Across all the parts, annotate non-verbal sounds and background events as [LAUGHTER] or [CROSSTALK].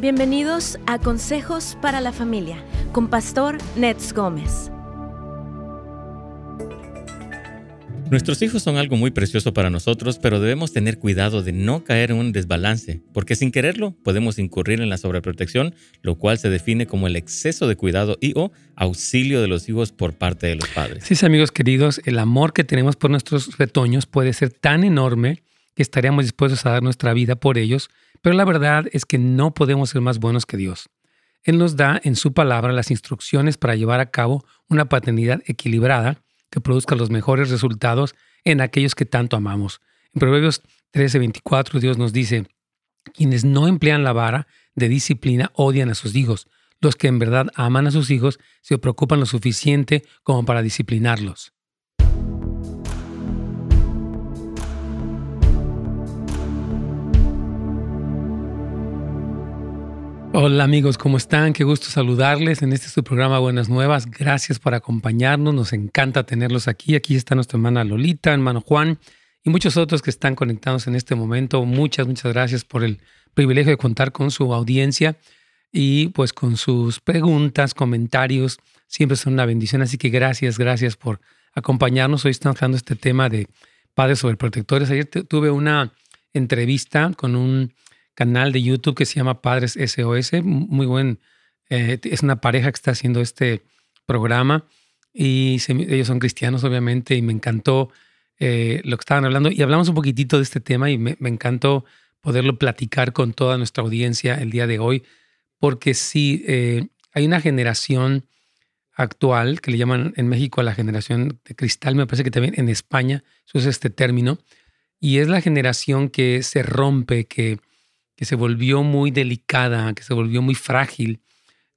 Bienvenidos a Consejos para la Familia con Pastor Nets Gómez. Nuestros hijos son algo muy precioso para nosotros, pero debemos tener cuidado de no caer en un desbalance, porque sin quererlo podemos incurrir en la sobreprotección, lo cual se define como el exceso de cuidado y o auxilio de los hijos por parte de los padres. Sí, amigos queridos, el amor que tenemos por nuestros retoños puede ser tan enorme que estaríamos dispuestos a dar nuestra vida por ellos, pero la verdad es que no podemos ser más buenos que Dios. Él nos da en su palabra las instrucciones para llevar a cabo una paternidad equilibrada que produzca los mejores resultados en aquellos que tanto amamos. En Proverbios 13:24 Dios nos dice, quienes no emplean la vara de disciplina odian a sus hijos. Los que en verdad aman a sus hijos se preocupan lo suficiente como para disciplinarlos. Hola amigos, ¿cómo están? Qué gusto saludarles en este su programa Buenas Nuevas. Gracias por acompañarnos, nos encanta tenerlos aquí. Aquí está nuestra hermana Lolita, hermano Juan y muchos otros que están conectados en este momento. Muchas, muchas gracias por el privilegio de contar con su audiencia y pues con sus preguntas, comentarios. Siempre son una bendición, así que gracias, gracias por acompañarnos. Hoy estamos hablando este tema de padres sobreprotectores. Ayer tuve una entrevista con un canal de YouTube que se llama Padres SOS. Muy buen. Eh, es una pareja que está haciendo este programa y ellos son cristianos, obviamente, y me encantó eh, lo que estaban hablando. Y hablamos un poquitito de este tema y me, encantó poderlo platicar con toda nuestra audiencia el día de hoy, porque sí, eh, hay una generación actual que le llaman en México a la generación de cristal, me parece que también en España se usa este término, y es la generación que se rompe, que que se volvió muy delicada, que se volvió muy frágil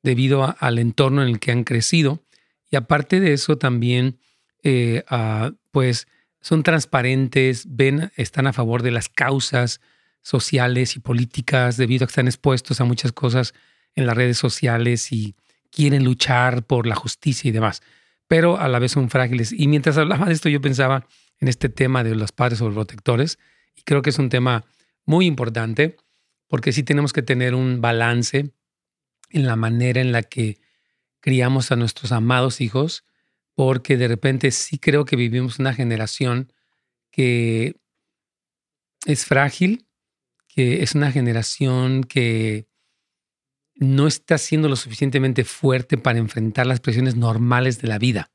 debido al entorno en el que han crecido. Y aparte de eso también, eh, ah, pues son transparentes, ven, están a favor de las causas sociales y políticas debido a que están expuestos a muchas cosas en las redes sociales y quieren luchar por la justicia y demás, pero a la vez son frágiles. Y mientras hablaba de esto, yo pensaba en este tema de los padres sobreprotectores, y creo que es un tema muy importante porque sí tenemos que tener un balance en la manera en la que criamos a nuestros amados hijos, porque de repente sí creo que vivimos una generación que es frágil, que es una generación que no está siendo lo suficientemente fuerte para enfrentar las presiones normales de la vida.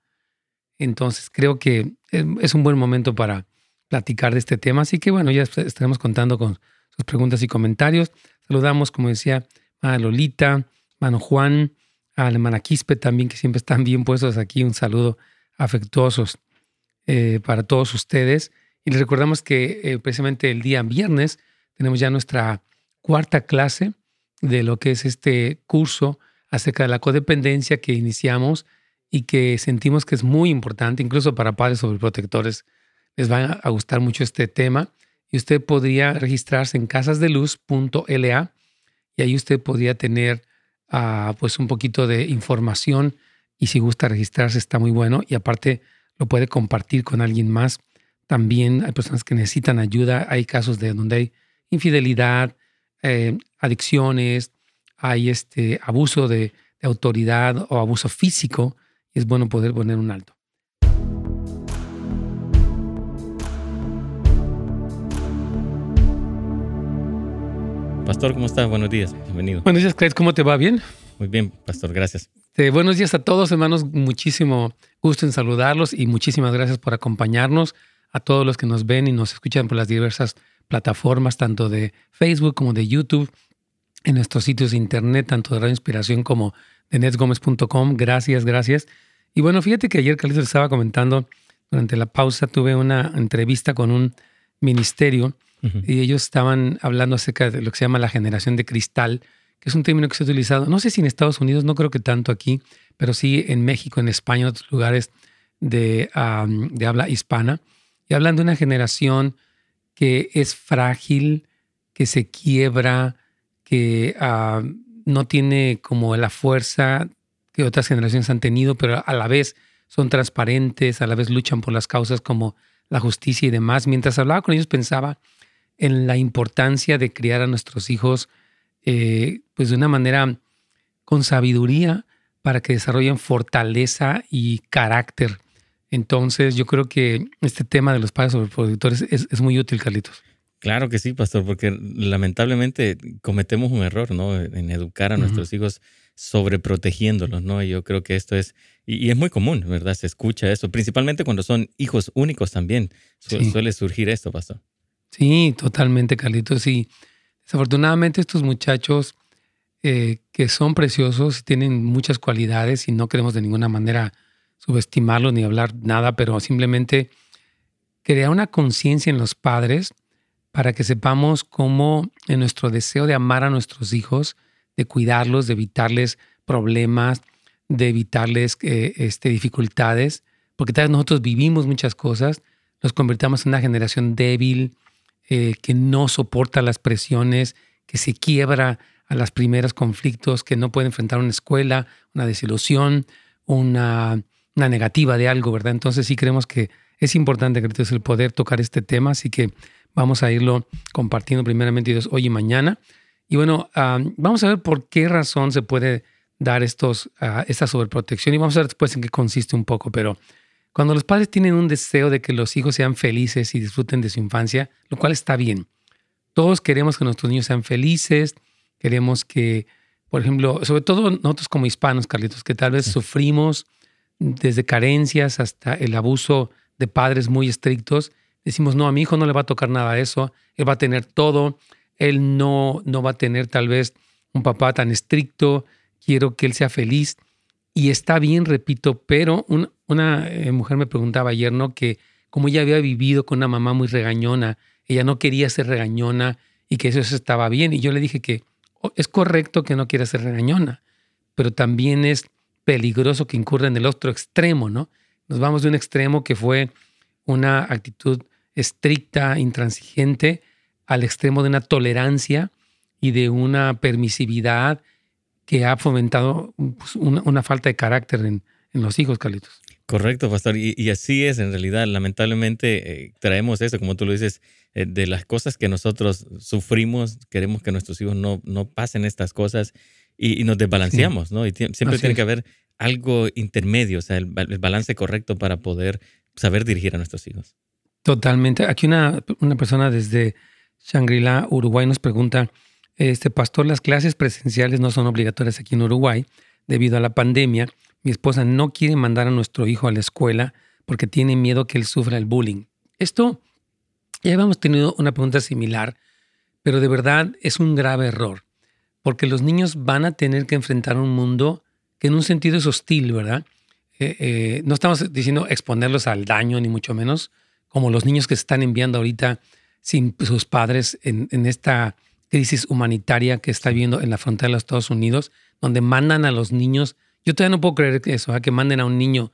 Entonces creo que es un buen momento para platicar de este tema. Así que bueno, ya estaremos contando con preguntas y comentarios. Saludamos, como decía, a Lolita, Mano Juan, a la Quispe también, que siempre están bien puestos aquí. Un saludo afectuosos eh, para todos ustedes. Y les recordamos que eh, precisamente el día viernes tenemos ya nuestra cuarta clase de lo que es este curso acerca de la codependencia que iniciamos y que sentimos que es muy importante, incluso para padres sobreprotectores. Les va a gustar mucho este tema y usted podría registrarse en casasdeluz.la y ahí usted podría tener uh, pues un poquito de información y si gusta registrarse está muy bueno y aparte lo puede compartir con alguien más. También hay personas que necesitan ayuda, hay casos de donde hay infidelidad, eh, adicciones, hay este abuso de, de autoridad o abuso físico y es bueno poder poner un alto. Pastor, ¿cómo estás? Buenos días, bienvenido. Buenos días, Craig, ¿cómo te va? ¿Bien? Muy bien, Pastor, gracias. buenos días a todos, hermanos. Muchísimo gusto en saludarlos y muchísimas gracias por acompañarnos. A todos los que nos ven y nos escuchan por las diversas plataformas, tanto de Facebook como de YouTube, en nuestros sitios de internet, tanto de Radio Inspiración como de netsgomez.com. Gracias, gracias. Y bueno, fíjate que ayer Carlitos estaba comentando, durante la pausa tuve una entrevista con un ministerio y ellos estaban hablando acerca de lo que se llama la generación de cristal, que es un término que se ha utilizado, no sé si en Estados Unidos, no creo que tanto aquí, pero sí en México, en España, en otros lugares de, de habla hispana. Y hablan de una generación que es frágil, que se quiebra, que no tiene como la fuerza que otras generaciones han tenido, pero a la vez son transparentes, a la vez luchan por las causas como la justicia y demás. Mientras hablaba con ellos pensaba en la importancia de criar a nuestros hijos eh, pues de una manera con sabiduría para que desarrollen fortaleza y carácter. Entonces, yo creo que este tema de los padres sobreproductores es, es muy útil, Carlitos. Claro que sí, pastor, porque lamentablemente cometemos un error, ¿no? En educar a nuestros hijos sobreprotegiéndolos, ¿no? Y yo creo que esto es, y, es muy común, ¿verdad? Se escucha eso, principalmente cuando son hijos únicos también. Suele surgir esto, pastor. Sí, totalmente, Carlitos. Y desafortunadamente estos muchachos eh, que son preciosos tienen muchas cualidades y no queremos de ninguna manera subestimarlos ni hablar nada, pero simplemente crear una conciencia en los padres para que sepamos cómo en nuestro deseo de amar a nuestros hijos, de cuidarlos, de evitarles problemas, de evitarles eh, este, dificultades, porque tal vez nosotros vivimos muchas cosas, nos convertimos en una generación débil, eh, que no soporta las presiones, que se quiebra a los primeros conflictos, que no puede enfrentar una escuela, una desilusión, una, una negativa de algo, ¿verdad? Entonces sí creemos que es importante, que el poder tocar este tema, así que Vamos a irlo compartiendo primeramente hoy y mañana. Y bueno, vamos a ver por qué razón se puede dar estos, uh, esta sobreprotección y vamos a ver después en qué consiste un poco. Pero cuando los padres tienen un deseo de que los hijos sean felices y disfruten de su infancia, lo cual está bien. Todos queremos que nuestros niños sean felices, queremos que, por ejemplo, sobre todo nosotros como hispanos, Carlitos, que tal vez sufrimos desde carencias hasta el abuso de padres muy estrictos decimos, no, a mi hijo no le va a tocar nada de eso, él va a tener todo, él no, no va a tener tal vez un papá tan estricto, quiero que él sea feliz. Y está bien, repito, pero una eh, mujer me preguntaba ayer, ¿no? Que como ella había vivido con una mamá muy regañona, ella no quería ser regañona y que eso estaba bien. Y yo le dije que oh, es correcto que no quiera ser regañona, pero también es peligroso que incurra en el otro extremo, ¿no? Nos vamos de un extremo que fue una actitud estricta, intransigente, al extremo de una tolerancia y de una permisividad que ha fomentado pues, una, falta de carácter en, los hijos, Carlitos. Correcto, pastor. Y, así es, en realidad, lamentablemente eh, traemos eso, como tú lo dices, eh, de las cosas que nosotros sufrimos, queremos que nuestros hijos no, no pasen estas cosas y, nos desbalanceamos, ¿no? Y siempre tiene que haber algo intermedio, o sea, el, balance correcto para poder saber dirigir a nuestros hijos. Totalmente. Aquí una, una persona desde Shangri-La, Uruguay, nos pregunta, este pastor, las clases presenciales no son obligatorias aquí en Uruguay debido a la pandemia. Mi esposa no quiere mandar a nuestro hijo a la escuela porque tiene miedo que él sufra el bullying. Esto, ya habíamos tenido una pregunta similar, pero de verdad es un grave error, porque los niños van a tener que enfrentar un mundo que en un sentido es hostil, ¿verdad? Eh, eh, no estamos diciendo exponerlos al daño, ni mucho menos, como los niños que se están enviando ahorita sin sus padres en, esta crisis humanitaria que está viendo en la frontera de los Estados Unidos, donde mandan a los niños, yo todavía no puedo creer eso, ¿eh? que manden a un niño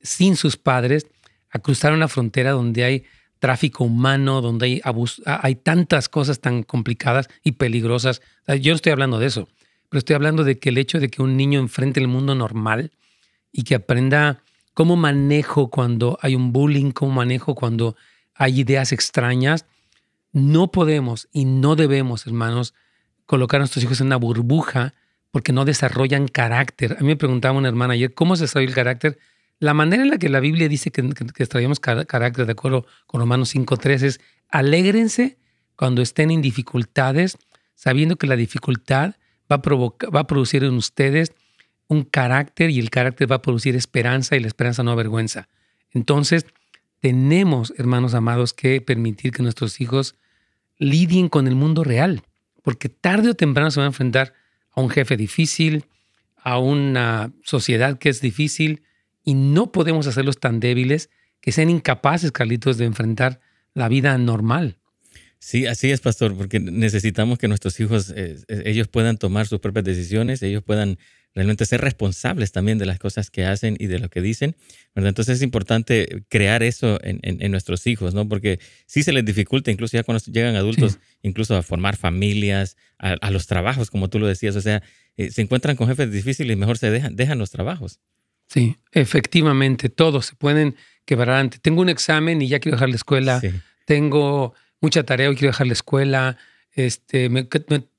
sin sus padres a cruzar una frontera donde hay tráfico humano, donde hay hay tantas cosas tan complicadas y peligrosas. yo no estoy hablando de eso, pero estoy hablando de que el hecho de que un niño enfrente el mundo normal y que aprenda ¿Cómo manejo cuando hay un bullying? ¿Cómo manejo cuando hay ideas extrañas? No podemos y no debemos, hermanos, colocar a nuestros hijos en una burbuja porque no desarrollan carácter. A mí me preguntaba una hermana ayer, ¿cómo se desarrolla el carácter? La manera en la que la Biblia dice que, que, desarrollamos carácter, de acuerdo con Romanos 5.3, es alégrense cuando estén en dificultades, sabiendo que la dificultad va a, va a producir en ustedes un carácter y el carácter va a producir esperanza y la esperanza no avergüenza. Entonces, tenemos, hermanos amados, que permitir que nuestros hijos lidien con el mundo real, porque tarde o temprano se van a enfrentar a un jefe difícil, a una sociedad que es difícil, y no podemos hacerlos tan débiles que sean incapaces, Carlitos, de enfrentar la vida normal. Sí, así es, pastor, porque necesitamos que nuestros hijos, eh, ellos puedan tomar sus propias decisiones, ellos puedan realmente ser responsables también de las cosas que hacen y de lo que dicen. ¿verdad? Entonces es importante crear eso en, en, nuestros hijos, ¿no? Porque sí se les dificulta, incluso ya cuando llegan adultos, incluso a formar familias, a, los trabajos, como tú lo decías. O sea, eh, se encuentran con jefes difíciles y mejor se dejan, dejan los trabajos. Sí, efectivamente, todos se pueden quebrar antes. Tengo un examen y ya quiero dejar la escuela. Tengo mucha tarea y quiero dejar la escuela. Este, me,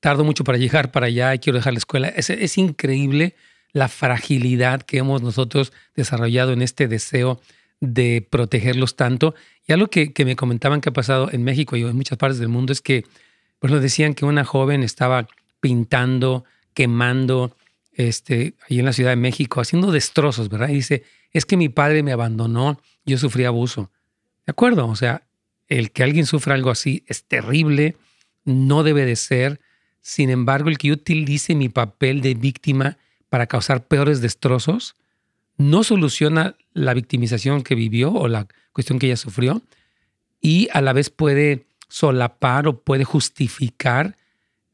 tardo mucho para llegar para allá y quiero dejar la escuela. Es, es increíble la fragilidad que hemos nosotros desarrollado en este deseo de protegerlos tanto. Y algo que, que me comentaban que ha pasado en México y en muchas partes del mundo es que, pues nos decían que una joven estaba pintando, quemando, este, ahí en la Ciudad de México, haciendo destrozos, ¿verdad? Y dice, es que mi padre me abandonó, yo sufrí abuso. ¿De acuerdo? O sea, el que alguien sufra algo así es terrible, no debe de ser. Sin embargo, el que utilice mi papel de víctima para causar peores destrozos no soluciona la victimización que vivió o la cuestión que ella sufrió y a la vez puede solapar o puede justificar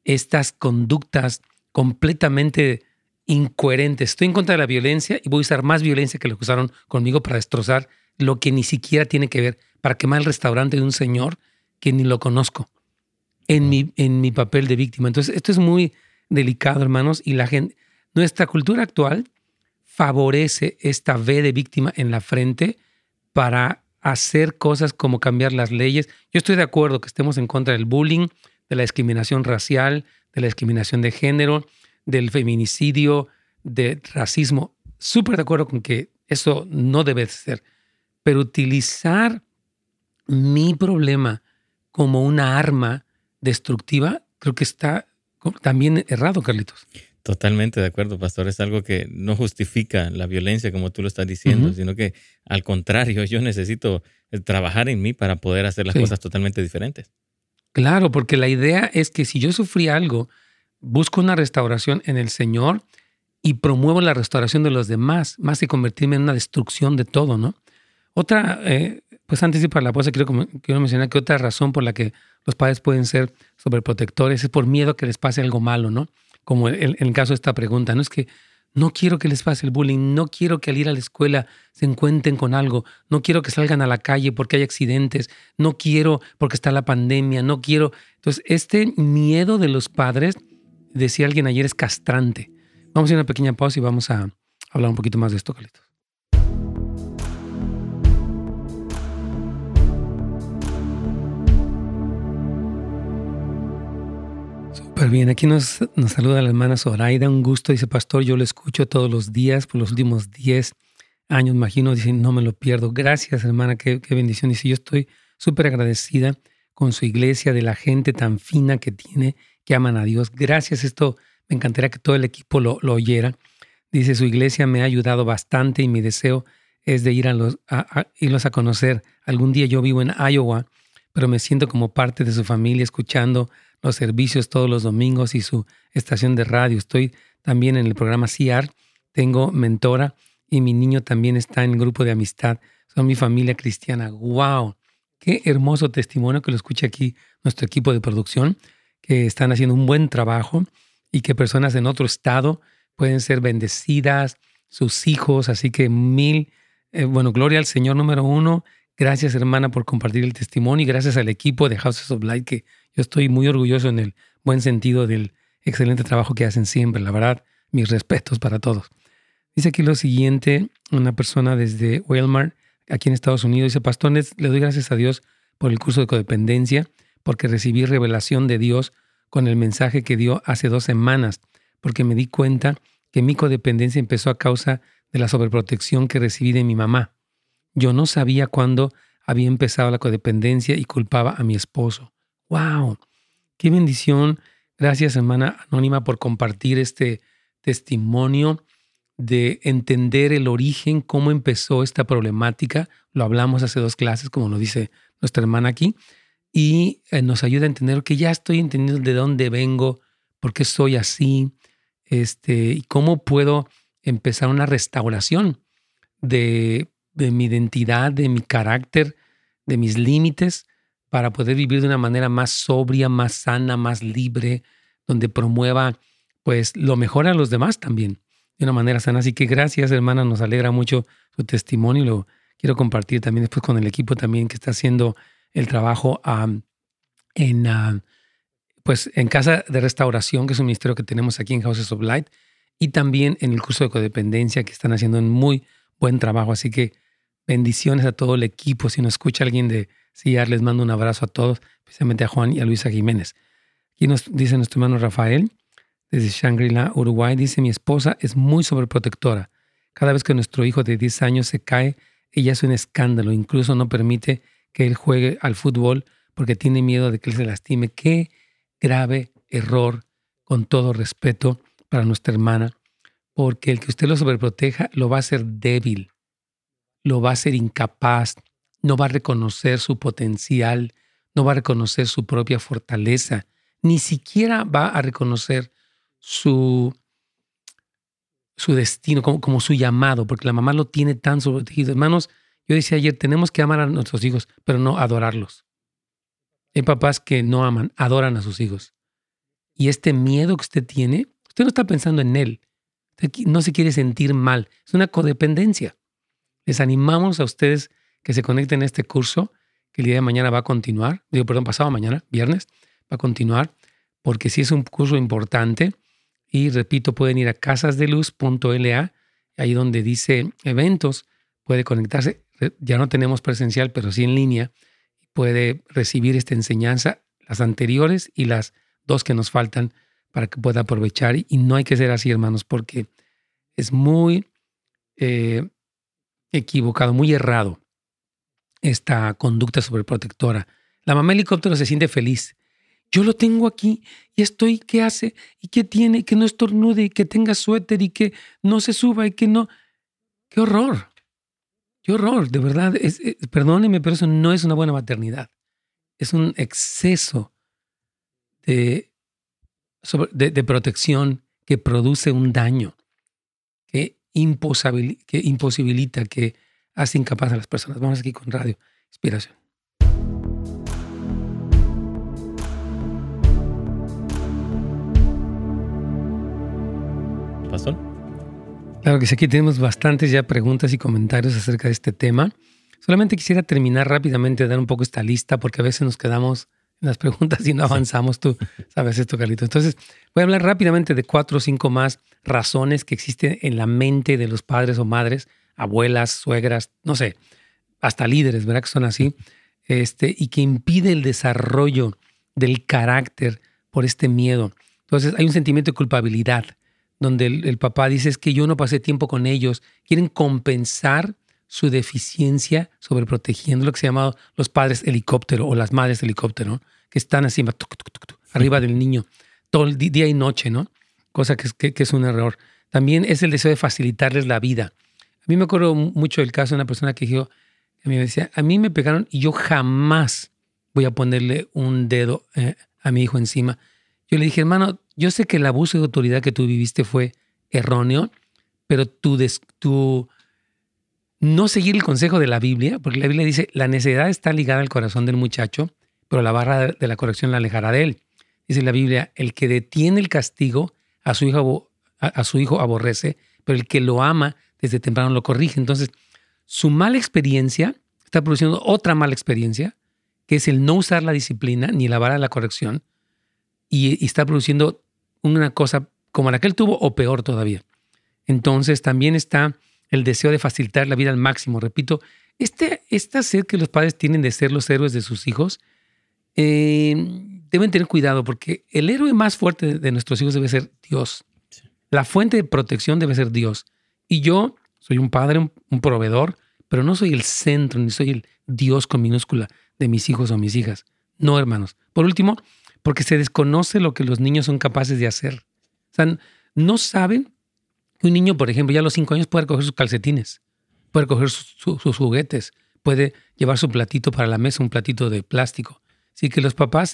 estas conductas completamente incoherentes. Estoy en contra de la violencia y voy a usar más violencia que lo que usaron conmigo para destrozar lo que ni siquiera tiene que ver, para quemar el restaurante de un señor que ni lo conozco en mi, en mi papel de víctima. Entonces, esto es muy delicado, hermanos, y la gente, nuestra cultura actual favorece esta V de víctima en la frente para hacer cosas como cambiar las leyes. Yo estoy de acuerdo que estemos en contra del bullying, de la discriminación racial, de la discriminación de género, del feminicidio, del racismo. Súper de acuerdo con que eso no debe ser. Pero utilizar mi problema como una arma destructiva, creo que está también errado, Carlitos. Totalmente de acuerdo, pastor. Es algo que no justifica la violencia como tú lo estás diciendo, sino que al contrario, yo necesito trabajar en mí para poder hacer las cosas totalmente diferentes. Claro, porque la idea es que si yo sufrí algo, busco una restauración en el Señor y promuevo la restauración de los demás, más que convertirme en una destrucción de todo, ¿no? Otra, eh, pues antes de para la pausa, quiero, quiero mencionar que otra razón por la que los padres pueden ser sobreprotectores es por miedo a que les pase algo malo, ¿no? Como en el caso de esta pregunta, ¿no? Es que no quiero que les pase el bullying, no quiero que al ir a la escuela se encuentren con algo, no quiero que salgan a la calle porque hay accidentes, no quiero porque está la pandemia, no quiero. Entonces, este miedo de los padres, decía alguien ayer, es castrante. Vamos a ir a una pequeña pausa y vamos a hablar un poquito más de esto, Carlitos. Súper bien, aquí nos, nos saluda la hermana Zoraida, un gusto, dice pastor, yo lo escucho todos los días por los últimos 10 años, imagino, dice, no me lo pierdo. Gracias hermana, qué, bendición. Dice, yo estoy súper agradecida con su iglesia, de la gente tan fina que tiene, que aman a Dios. Gracias, esto me encantaría que todo el equipo lo, lo oyera. Dice, su iglesia me ha ayudado bastante y mi deseo es de ir a los, a, irlos a conocer. Algún día yo vivo en Iowa, pero me siento como parte de su familia escuchando los servicios todos los domingos y su estación de radio. Estoy también en el programa CIAR, tengo mentora y mi niño también está en el grupo de amistad. Son mi familia cristiana. ¡Wow! Qué hermoso testimonio que lo escucha aquí nuestro equipo de producción, que están haciendo un buen trabajo y que personas en otro estado pueden ser bendecidas, sus hijos. Así que mil, eh, bueno, gloria al Señor número uno. Gracias hermana por compartir el testimonio y gracias al equipo de Houses of Light que yo estoy muy orgulloso en el buen sentido del excelente trabajo que hacen siempre. La verdad, mis respetos para todos. Dice aquí lo siguiente, una persona desde Walmart, aquí en Estados Unidos, dice, Pastor, le doy gracias a Dios por el curso de codependencia, porque recibí revelación de Dios con el mensaje que dio hace dos semanas, porque me di cuenta que mi codependencia empezó a causa de la sobreprotección que recibí de mi mamá. Yo no sabía cuándo había empezado la codependencia y culpaba a mi esposo. ¡Wow! ¡Qué bendición! Gracias, hermana Anónima, por compartir este testimonio de entender el origen, cómo empezó esta problemática. Lo hablamos hace dos clases, como lo dice nuestra hermana aquí, y eh, nos ayuda a entender que ya estoy entendiendo de dónde vengo, por qué soy así, este, y cómo puedo empezar una restauración de, de mi identidad, de mi carácter, de mis límites, para poder vivir de una manera más sobria, más sana, más libre, donde promueva pues lo mejor a los demás también, de una manera sana. Así que gracias, hermana, nos alegra mucho su testimonio y lo quiero compartir también después con el equipo también que está haciendo el trabajo en, pues, en Casa de Restauración, que es un ministerio que tenemos aquí en Houses of Light, y también en el curso de codependencia, que están haciendo un muy buen trabajo. Así que bendiciones a todo el equipo. Si nos escucha alguien de Sí, les mando un abrazo a todos, especialmente a Juan y a Luisa Jiménez. Aquí nos dice nuestro hermano Rafael, desde Shangri-La, Uruguay, dice, mi esposa es muy sobreprotectora. Cada vez que nuestro hijo de 10 años se cae, ella es un escándalo. Incluso no permite que él juegue al fútbol porque tiene miedo de que él se lastime. Qué grave error, con todo respeto para nuestra hermana, porque el que usted lo sobreproteja lo va a hacer débil, lo va a hacer incapaz, no va a reconocer su potencial, no va a reconocer su propia fortaleza, ni siquiera va a reconocer su, su destino, como, como su llamado, porque la mamá lo tiene tan sobreprotegido. Hermanos, yo decía ayer, tenemos que amar a nuestros hijos, pero no adorarlos. Hay papás que no aman, adoran a sus hijos. Y este miedo que usted tiene, usted no está pensando en él. no se quiere sentir mal. Es una codependencia. Les animamos a ustedes que se conecten a este curso, que el día de mañana va a continuar. Digo, perdón, pasado mañana, viernes, va a continuar, porque sí es un curso importante. Y repito, pueden ir a casasdeluz.la, ahí donde dice eventos, puede conectarse. Ya no tenemos presencial, pero sí en línea. Puede recibir esta enseñanza, las anteriores y las dos que nos faltan para que pueda aprovechar. Y no hay que ser así, hermanos, porque es muy eh, equivocado, muy errado esta conducta sobreprotectora. La mamá helicóptero se siente feliz. Yo lo tengo aquí y estoy, ¿qué hace? ¿Y qué tiene? Que no estornude y que tenga suéter y que no se suba y que no... ¡Qué horror! ¡Qué horror! De verdad, es, perdóneme, pero eso no es una buena maternidad. Es un exceso de, protección que produce un daño, que, que imposibilita, que hace incapaz a las personas. Vamos aquí con Radio Inspiración. ¿Pasó? Claro que sí, aquí tenemos bastantes ya preguntas y comentarios acerca de este tema. Solamente quisiera terminar rápidamente, dar un poco esta lista, porque a veces nos quedamos las preguntas y no avanzamos. Tú sabes esto, Carlito. Entonces, voy a hablar rápidamente de cuatro o cinco más razones que existen en la mente de los padres o madres, abuelas, suegras, no sé, hasta líderes, ¿verdad? Que son así, este, y que impide el desarrollo del carácter por este miedo. Entonces, hay un sentimiento de culpabilidad, donde el, el papá dice es que yo no pasé tiempo con ellos, quieren compensar su deficiencia sobre protegiendo lo que se llama los padres helicóptero o las madres helicóptero, que están así arriba del niño todo el día y noche, ¿no? Cosa que, que, es un error. También es el deseo de facilitarles la vida. A mí me acuerdo mucho del caso de una persona que dijo, a mí me decía, a mí me pegaron y yo jamás voy a ponerle un dedo eh, a mi hijo encima. Yo le dije, hermano, yo sé que el abuso de autoridad que tú viviste fue erróneo, pero tu, des, no seguir el consejo de la Biblia, porque la Biblia dice, la necedad está ligada al corazón del muchacho, pero la barra de la corrección la alejará de él. Dice la Biblia, el que detiene el castigo a su hijo, a, su hijo aborrece, pero el que lo ama desde temprano lo corrige. Entonces, su mala experiencia está produciendo otra mala experiencia, que es el no usar la disciplina ni la vara de la corrección, y, y está produciendo una cosa como la que él tuvo o peor todavía. Entonces, también está el deseo de facilitar la vida al máximo. Repito, este, esta sed que los padres tienen de ser los héroes de sus hijos, eh, deben tener cuidado porque el héroe más fuerte de nuestros hijos debe ser Dios. La fuente de protección debe ser Dios. Y yo soy un padre, un, proveedor, pero no soy el centro, ni soy el Dios con minúscula de mis hijos o mis hijas. No, hermanos. Por último, porque se desconoce lo que los niños son capaces de hacer. O sea, no saben un niño, por ejemplo, ya a los cinco años puede recoger sus calcetines, puede recoger sus juguetes, puede llevar su platito para la mesa, un platito de plástico. Así que los papás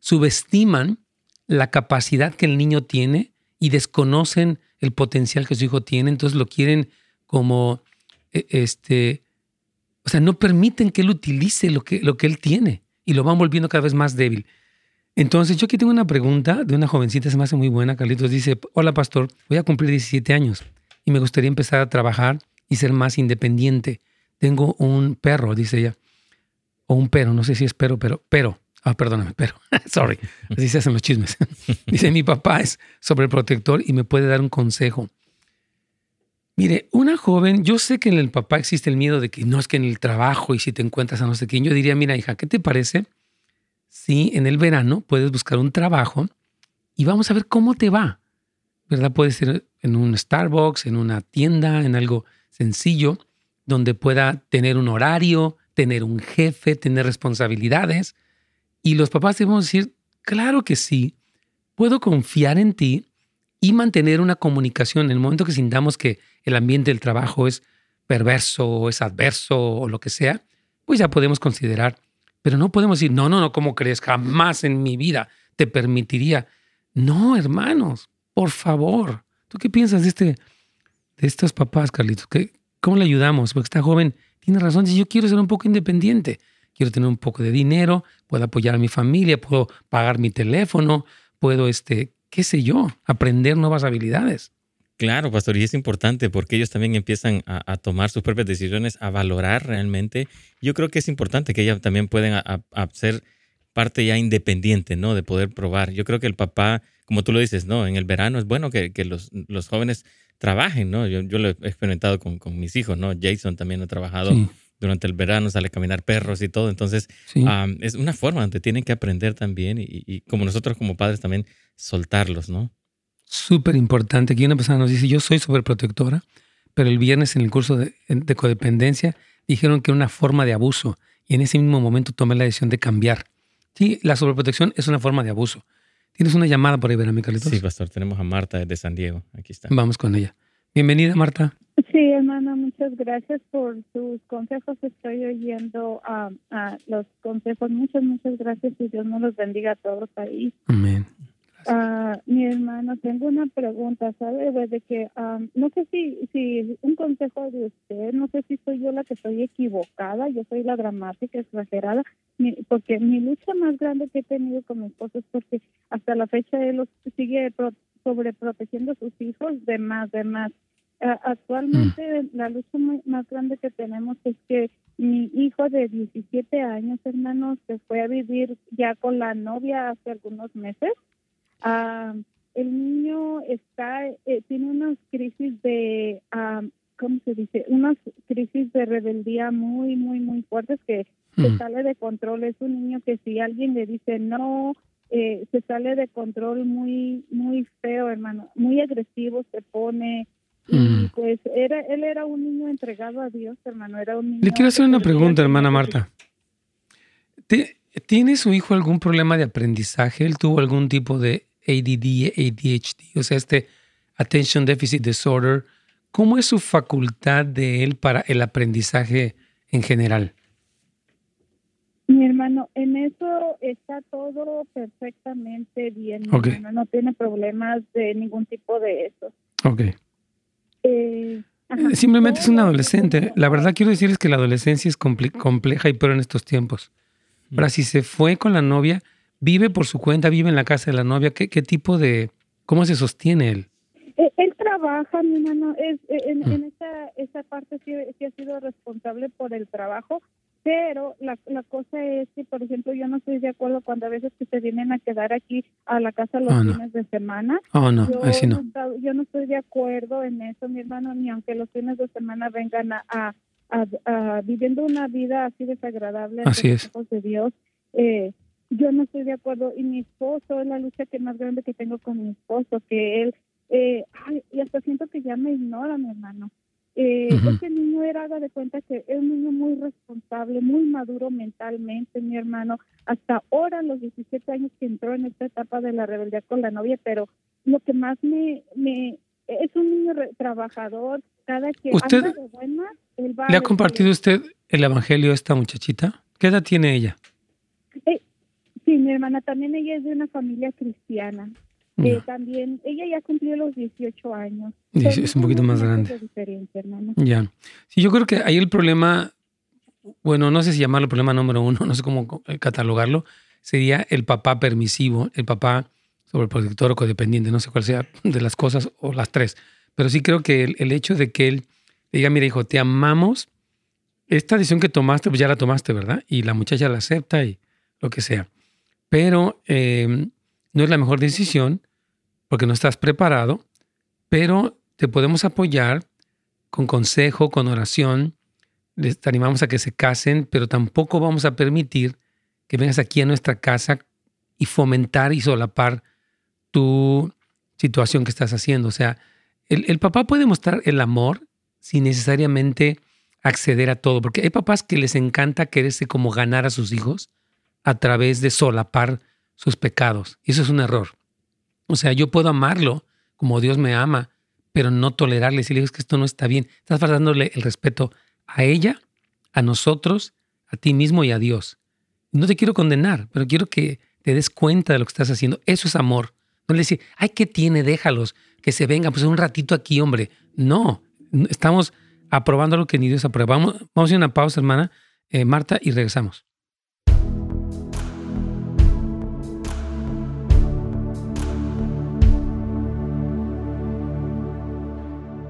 subestiman la capacidad que el niño tiene y desconocen el potencial que su hijo tiene, entonces lo quieren como, e, este, o sea, no permiten que él utilice lo que, lo que él tiene y lo van volviendo cada vez más débil. Entonces, yo aquí tengo una pregunta de una jovencita, se me hace muy buena. Carlitos dice: Hola, pastor, voy a cumplir 17 años y me gustaría empezar a trabajar y ser más independiente. Tengo un perro, dice ella. O un perro, no sé si es perro, pero, pero, ah, perdóname, pero, [LAUGHS] sorry, así se hacen los chismes. [LAUGHS] dice: Mi papá es sobreprotector y me puede dar un consejo. Mire, una joven, yo sé que en el papá existe el miedo de que no es que en el trabajo y si te encuentras a no sé quién, yo diría, mira hija, ¿qué te parece si en el verano puedes buscar un trabajo y vamos a ver cómo te va. ¿Verdad? Puede ser en un Starbucks, en una tienda, en algo sencillo, donde pueda tener un horario, tener un jefe, tener responsabilidades. Y los papás debemos decir, claro que sí, puedo confiar en ti y mantener una comunicación en el momento que sintamos que el ambiente del trabajo es perverso o es adverso o lo que sea, pues ya podemos considerar. Pero no podemos decir, no, no, no, ¿cómo crees? Jamás en mi vida te permitiría. No, hermanos, por favor. ¿Tú qué piensas de, este, de estos papás, Carlitos? ¿Qué, ¿Cómo le ayudamos? Porque está joven tiene razón. Si yo quiero ser un poco independiente, quiero tener un poco de dinero, puedo apoyar a mi familia, puedo pagar mi teléfono, puedo, este, qué sé yo, aprender nuevas habilidades. Claro, pastor, y es importante porque ellos también empiezan a, tomar sus propias decisiones, a valorar realmente. Yo creo que es importante que ellos también puedan ser parte ya independiente, ¿no? De poder probar. Yo creo que el papá, como tú lo dices, ¿no? En el verano es bueno que, los, jóvenes trabajen, ¿no? Yo, yo, lo he experimentado con, mis hijos, ¿no? Jason también ha trabajado durante el verano, sale a caminar perros y todo. Entonces, es una forma donde tienen que aprender también y, y como nosotros como padres también soltarlos, ¿no? súper importante. Aquí una persona nos dice, yo soy sobreprotectora, pero el viernes en el curso de, codependencia dijeron que era una forma de abuso y en ese mismo momento tomé la decisión de cambiar. Sí, la sobreprotección es una forma de abuso. ¿Tienes una llamada por ahí, Verónica? Sí, pastor, tenemos a Marta de San Diego. Aquí está. Vamos con ella. Bienvenida, Marta. Sí, hermana, muchas gracias por sus consejos. Estoy oyendo a los consejos. Muchas, muchas gracias y Dios nos los bendiga a todos ahí. Amén. Ah, mi hermano, tengo una pregunta, ¿sabe? De que no sé si, si un consejo de usted, no sé si soy yo la que estoy equivocada, yo soy la dramática, exagerada, porque mi lucha más grande que he tenido con mi esposo es porque hasta la fecha él sigue sobreprotegiendo a sus hijos de más, de más. actualmente mm. la lucha más grande que tenemos es que mi hijo de 17 años, hermano, se fue a vivir ya con la novia hace algunos meses Ah, el niño está eh, tiene unas crisis de, ah, ¿cómo se dice? Unas crisis de rebeldía muy, muy, muy fuertes que se mm. sale de control. Es un niño que si alguien le dice no, eh, se sale de control muy, muy feo, hermano. Muy agresivo se pone. Y mm. pues era, él era un niño entregado a Dios, hermano. Era un niño Le quiero hacer una pregunta, hermana Marta. ¿Tiene su hijo algún problema de aprendizaje? ¿Él tuvo algún tipo de ADD, ADHD, o sea, este Attention Deficit Disorder, ¿cómo es su facultad de él para el aprendizaje en general? Mi hermano, en eso está todo perfectamente bien. no tiene problemas de ningún tipo de eso. Ok. Eh, Simplemente es un adolescente. La verdad quiero decirles que la adolescencia es compleja y pero en estos tiempos. Ahora, si se fue con la novia, vive por su cuenta, vive en la casa de la novia. ¿Qué, qué tipo de, cómo se sostiene él? Eh, él, trabaja, mi hermano, es, eh, en, en mm. esa, esa parte sí, ha sido responsable por el trabajo, pero la, la cosa es que, por ejemplo, yo no estoy de acuerdo cuando a veces que se vienen a quedar aquí a la casa los oh, fines de semana. Oh, no, yo, no. yo no estoy de acuerdo en eso, mi hermano, ni aunque los fines de semana vengan a, a, viviendo una vida así desagradable así es. de Dios. Eh, yo no estoy de acuerdo y mi esposo es la lucha que más grande que tengo con mi esposo que él eh, ay, y hasta siento que ya me ignora mi hermano eh, ese niño era haga de cuenta que es un niño muy responsable muy maduro mentalmente mi hermano hasta ahora los 17 años que entró en esta etapa de la rebeldía con la novia pero lo que más me me es un niño trabajador cada que ¿Usted de buena, él va le ha compartido usted el evangelio a esta muchachita qué edad tiene ella eh, Sí, mi hermana también ella es de una familia cristiana. Eh, también ella ya cumplió los 18 años. es un poquito más grande. Ya. Sí, yo creo que ahí el problema, bueno, no sé si llamarlo problema número uno, [LAUGHS] no sé cómo catalogarlo, sería el papá permisivo, el papá sobreprotector o codependiente, no sé cuál sea [LAUGHS] de las cosas o las tres. Pero sí creo que el, hecho de que él diga, mira hijo, te amamos, esta decisión que tomaste, pues ya la tomaste, ¿verdad? Y la muchacha la acepta y lo que sea pero em, no es la mejor decisión porque no estás preparado, pero te podemos apoyar con consejo, con oración. Les animamos a que se casen, pero tampoco vamos a permitir que vengas aquí a nuestra casa y fomentar y solapar tu situación que estás haciendo. O sea, el, papá puede mostrar el amor sin necesariamente acceder a todo, porque hay papás que les encanta quererse como ganar a sus hijos a través de solapar sus pecados. Y eso es un error. O sea, yo puedo amarlo como Dios me ama, pero no tolerarle. Si le digo que esto no está bien, estás faltándole el respeto a ella, a nosotros, a ti mismo y a Dios. No te quiero condenar, pero quiero que te des cuenta de lo que estás haciendo. Eso es amor. No le dices, ay, ¿qué tiene? Déjalos, que se vengan, pues un ratito aquí, hombre. No, estamos aprobando lo que ni Dios aprueba. Vamos, a a una pausa, hermana eh, Marta, y regresamos.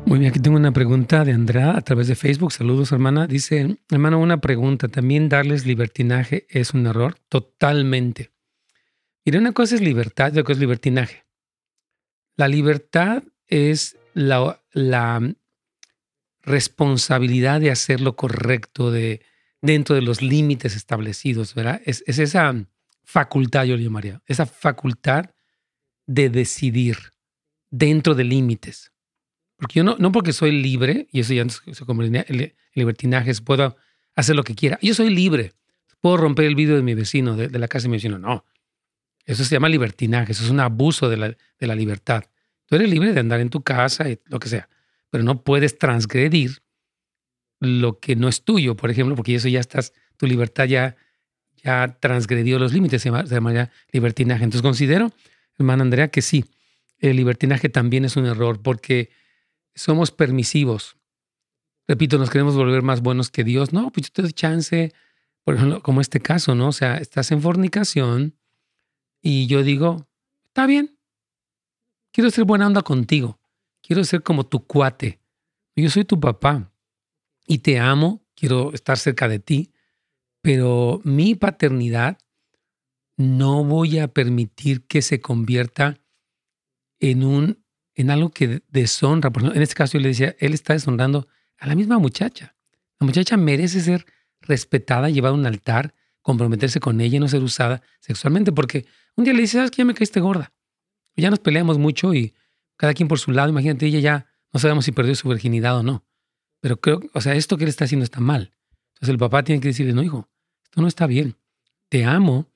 Muy bien, aquí tengo una pregunta de Andrea a través de Facebook. Saludos, hermana. Dice, hermano, una pregunta. ¿También darles libertinaje es un error? Totalmente. Mire, una cosa es libertad y otra cosa es libertinaje. La libertad es la, responsabilidad de hacer lo correcto de, dentro de los límites establecidos, ¿verdad? Es, es esa facultad, yo le llamaría, esa facultad de decidir dentro de límites. Porque yo no, no porque soy libre, y eso ya se convierte el libertinaje, puedo hacer lo que quiera. Yo soy libre. Puedo romper el vidrio de mi vecino, de, la casa de mi vecino. No. Eso se llama libertinaje. Eso es un abuso de la, de la libertad. Tú eres libre de andar en tu casa y lo que sea, pero no puedes transgredir lo que no es tuyo, por ejemplo, porque eso ya estás, tu libertad ya, ya transgredió los límites, se llama libertinaje. Entonces considero, hermana Andrea, que sí, el libertinaje también es un error porque somos permisivos. Repito, nos queremos volver más buenos que Dios. No, pues yo te doy chance, por ejemplo, como este caso, ¿no? O sea, estás en fornicación y yo digo, está bien, quiero ser buena onda contigo, quiero ser como tu cuate. Yo soy tu papá y te amo, quiero estar cerca de ti, pero mi paternidad no voy a permitir que se convierta en un en algo que deshonra. Por en este caso yo le decía, él está deshonrando a la misma muchacha. La muchacha merece ser respetada, llevada a un altar, comprometerse con ella no ser usada sexualmente, porque un día le dice, ¿sabes que ya me caíste gorda? Ya nos peleamos mucho y cada quien por su lado, imagínate, ella ya no sabemos si perdió su virginidad o no. Pero creo, o sea, esto que él está haciendo está mal. Entonces el papá tiene que decirle, no, hijo, esto no está bien. Te amo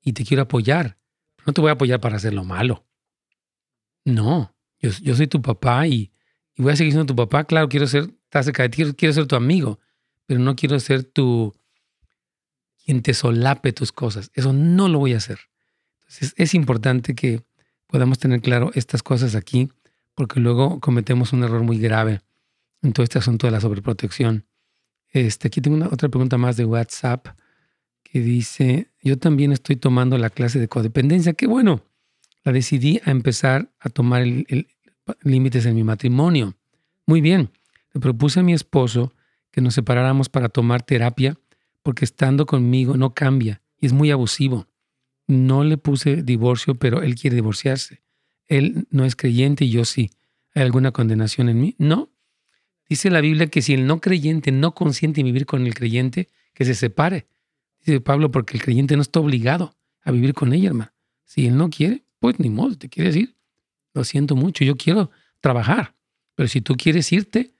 y te quiero apoyar. no te voy a apoyar para hacer lo malo. No, yo, soy tu papá y, voy a seguir siendo tu papá. Claro, quiero ser, estar cerca de ti, quiero, ser tu amigo, pero no quiero ser tu quien te solape tus cosas. Eso no lo voy a hacer. Entonces es importante que podamos tener claro estas cosas aquí, porque luego cometemos un error muy grave en todo este asunto de la sobreprotección. Este, aquí tengo una, otra pregunta más de WhatsApp que dice, yo también estoy tomando la clase de codependencia. Qué bueno decidí a empezar a tomar límites en mi matrimonio. Muy bien, le propuse a mi esposo que nos separáramos para tomar terapia porque estando conmigo no cambia y es muy abusivo. No le puse divorcio, pero él quiere divorciarse. Él no es creyente y yo sí. ¿Hay alguna condenación en mí? No. Dice la Biblia que si el no creyente no consiente vivir con el creyente, que se separe. Dice Pablo, porque el creyente no está obligado a vivir con ella, hermano. Si él no quiere, pues ni modo, te quieres ir. Lo siento mucho, yo quiero trabajar. Pero si tú quieres irte,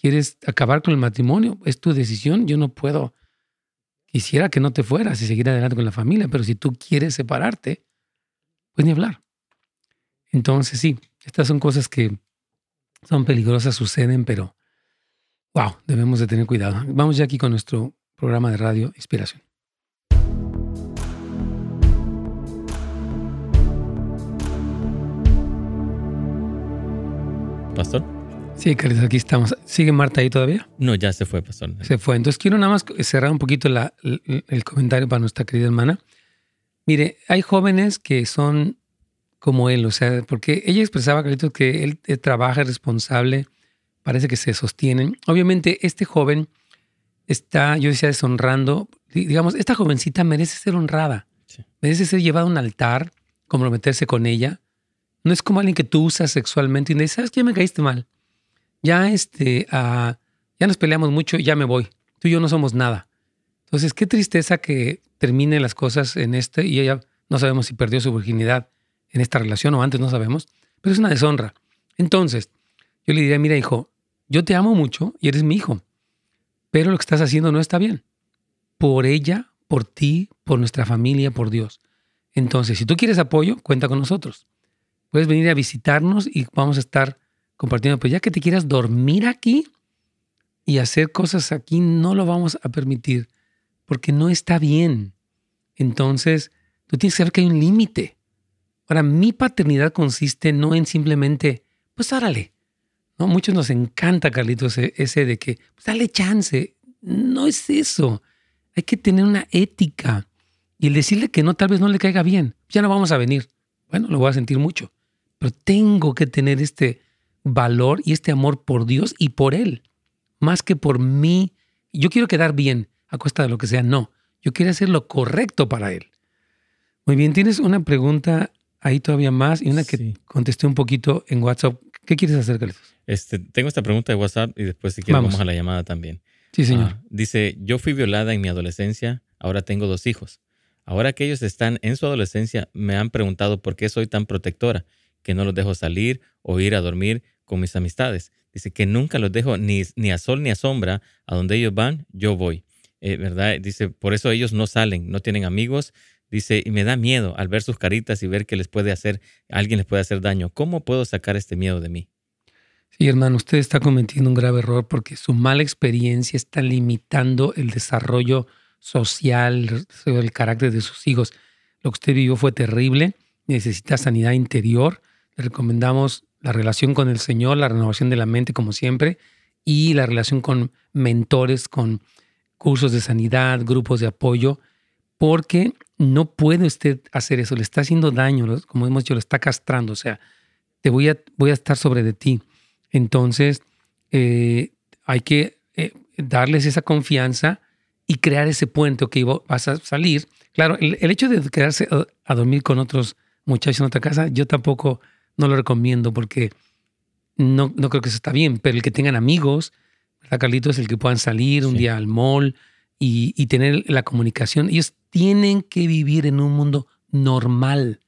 quieres acabar con el matrimonio, es tu decisión. Yo no puedo. Quisiera que no te fueras y seguir adelante con la familia, pero si tú quieres separarte, pues ni hablar. Entonces sí, estas son cosas que son peligrosas, suceden, pero wow, debemos de tener cuidado. Vamos ya aquí con nuestro programa de radio Inspiración. Pastor. Sí, Carlos, aquí estamos. ¿Sigue Marta ahí todavía? No, ya se fue, Pastor. Se fue. Entonces quiero nada más cerrar un poquito el, comentario para nuestra querida hermana. Mire, hay jóvenes que son como él, o sea, porque ella expresaba, Carlitos, que él, trabaja, es responsable, parece que se sostienen. Obviamente, este joven está, yo decía, deshonrando. Digamos, esta jovencita merece ser honrada, merece ser llevada a un altar, comprometerse con ella, no es como alguien que tú usas sexualmente y dices, ¿sabes qué? Me caíste mal. Ya, este, uh, ya nos peleamos mucho y ya me voy. Tú y yo no somos nada. Entonces, qué tristeza que termine las cosas en este y ella no sabemos si perdió su virginidad en esta relación o antes no sabemos, pero es una deshonra. Entonces, yo le diría, mira hijo, yo te amo mucho y eres mi hijo, pero lo que estás haciendo no está bien. Por ella, por ti, por nuestra familia, por Dios. Entonces, si tú quieres apoyo, cuenta con nosotros. Puedes venir a visitarnos y vamos a estar compartiendo, pero ya que te quieras dormir aquí y hacer cosas aquí, no lo vamos a permitir porque no está bien. Entonces, tú tienes que saber que hay un límite. Ahora, mi paternidad consiste no en simplemente, pues árale. ¿no? Muchos nos encanta, Carlitos, e-, ese de que, pues dale chance. No es eso. Hay que tener una ética. Y el decirle que no, tal vez no le caiga bien. Ya no vamos a venir. Bueno, lo voy a sentir mucho. Pero tengo que tener este valor y este amor por Dios y por Él. Más que por mí. Yo quiero quedar bien a costa de lo que sea. No. Yo quiero hacer lo correcto para Él. Muy bien, tienes una pregunta ahí todavía más y una que contesté un poquito en WhatsApp. ¿Qué quieres hacer, Carlitos? Este, tengo esta pregunta de WhatsApp y después si quieres vamos, a la llamada también. Sí, señor. Ah, dice, yo fui violada en mi adolescencia, ahora tengo dos hijos. Ahora que ellos están en su adolescencia, me han preguntado por qué soy tan protectora, que no los dejo salir o ir a dormir con mis amistades. Dice que nunca los dejo ni, ni a sol ni a sombra. A donde ellos van, yo voy. Eh, ¿Verdad? Dice, por eso ellos no salen, no tienen amigos, Dice, y me da miedo al ver sus caritas y ver que les puede hacer, alguien les puede hacer daño. ¿Cómo puedo sacar este miedo de mí? Sí, hermano, usted está cometiendo un grave error porque su mala experiencia está limitando el desarrollo social, el carácter de sus hijos. Lo que usted vivió fue terrible, necesita sanidad interior. Le recomendamos la relación con el Señor, la renovación de la mente, como siempre, y la relación con mentores, con cursos de sanidad, grupos de apoyo, porque no puede usted hacer eso, le está haciendo daño, como hemos dicho, lo está castrando, o sea, te voy a, voy a estar sobre de ti. Entonces, eh, hay que eh, darles esa confianza y crear ese puente, ok, vas a salir. Claro, el, hecho de quedarse a, dormir con otros muchachos en otra casa, yo tampoco no lo recomiendo porque no, no creo que eso está bien, pero el que tengan amigos, ¿verdad, Carlitos? El que puedan salir un día al mall y, y tener la comunicación. Ellos tienen que vivir en un mundo normal.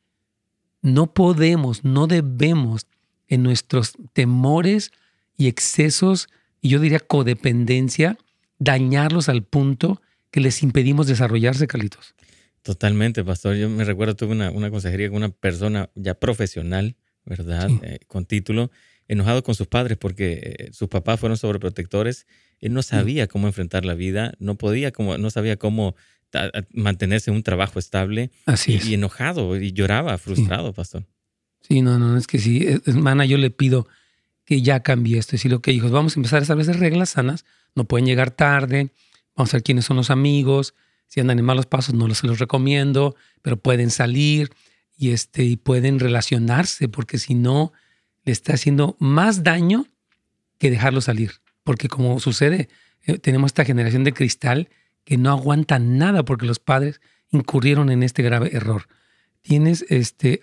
No podemos, no debemos en nuestros temores y excesos, y yo diría codependencia, dañarlos al punto que les impedimos desarrollarse, Carlitos. Totalmente, pastor. Yo me recuerdo, tuve una, consejería con una persona ya profesional, ¿verdad? Eh, con título, enojado con sus padres porque eh, sus papás fueron sobreprotectores. Él no sabía cómo enfrentar la vida, no podía, como, no sabía cómo mantenerse en un trabajo estable. Así y, enojado y lloraba, frustrado, pastor. Sí, no, no, es que sí, hermana, yo le pido que ya cambie esto. Decir, que hijos, vamos a empezar a establecer reglas sanas. No pueden llegar tarde. Vamos a ver quiénes son los amigos. Si andan en malos pasos, no los, los recomiendo, pero pueden salir y, este, y pueden relacionarse, porque si no, le está haciendo más daño que dejarlo salir. Porque como sucede, eh, tenemos esta generación de cristal que no aguantan nada porque los padres incurrieron en este grave error. ¿Tienes este,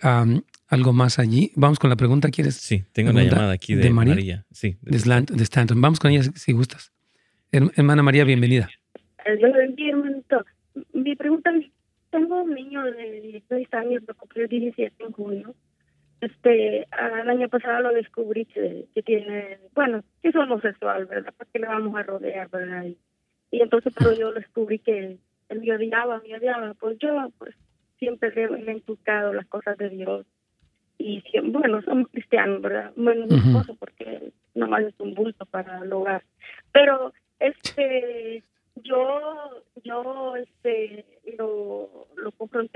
algo más allí? Vamos con la pregunta, ¿quieres? Sí, tengo una llamada aquí de, María. Sí, de, Stanton. Vamos con ella si gustas. Hermana María, bienvenida. Mi pregunta es, tengo un niño de 16 años que cumplió 17 en junio. Este, el año pasado lo descubrí que, que tiene, bueno, que es homosexual, ¿verdad? ¿Para qué le vamos a rodear, verdad? Y entonces, pero yo [LAUGHS] descubrí que él me odiaba, me odiaba. Pues yo, pues, siempre le, he inculcado las cosas de Dios. Y siempre, bueno, somos cristianos, ¿verdad? Bueno, mi esposo, porque nomás es un bulto para el hogar. Pero, este, yo, yo, lo,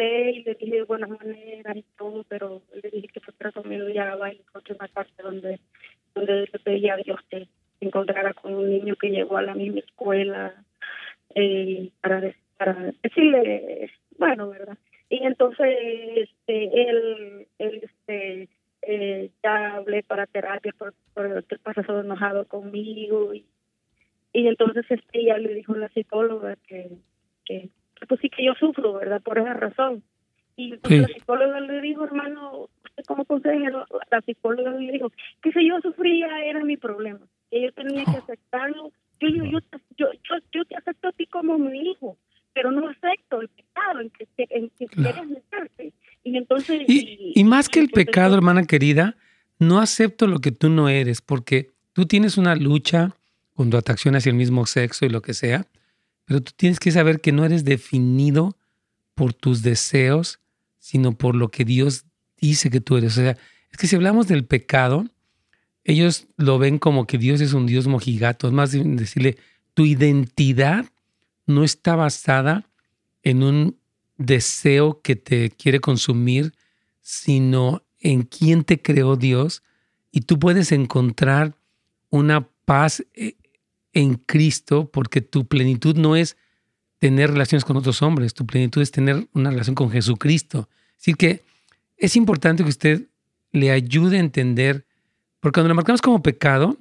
y le dije de buenas maneras y todo, pero le dije que por acaso me odiaba y encontré una parte donde, donde le pedía a Dios que encontrara con un niño que llegó a la misma escuela, eh, para, para decirle, bueno, ¿verdad? Y entonces este, él, él este, eh, ya hablé para terapia por, por que pasa todo enojado conmigo y, y entonces este ya le dijo la psicóloga sí yo ¿verdad? Por esa razón. Y entonces la psicóloga le dijo, hermano, usted como consejero, la psicóloga le dijo que si yo sufría era mi problema, que yo tenía que aceptarlo yo, yo, yo, yo, yo, te acepto a ti como mi hijo, pero no acepto el pecado en que, en que quieres meterte. Y entonces... Y, más que el pecado, hermana querida, no acepto lo que tú no eres, porque tú tienes una lucha con tu atracción hacia el mismo sexo y lo que sea, pero tú tienes que saber que no eres definido por tus deseos, sino por lo que Dios dice que tú eres. O sea, es que si hablamos del pecado, ellos lo ven como que Dios es un Dios mojigato. Es más decirle, tu identidad no está basada en un deseo que te quiere consumir, sino en quién te creó Dios. Y tú puedes encontrar una paz eh, en Cristo porque tu plenitud no es tener relaciones con otros hombres, tu plenitud es tener una relación con Jesucristo. Así que es importante que usted le ayude a entender, porque cuando lo marcamos como pecado,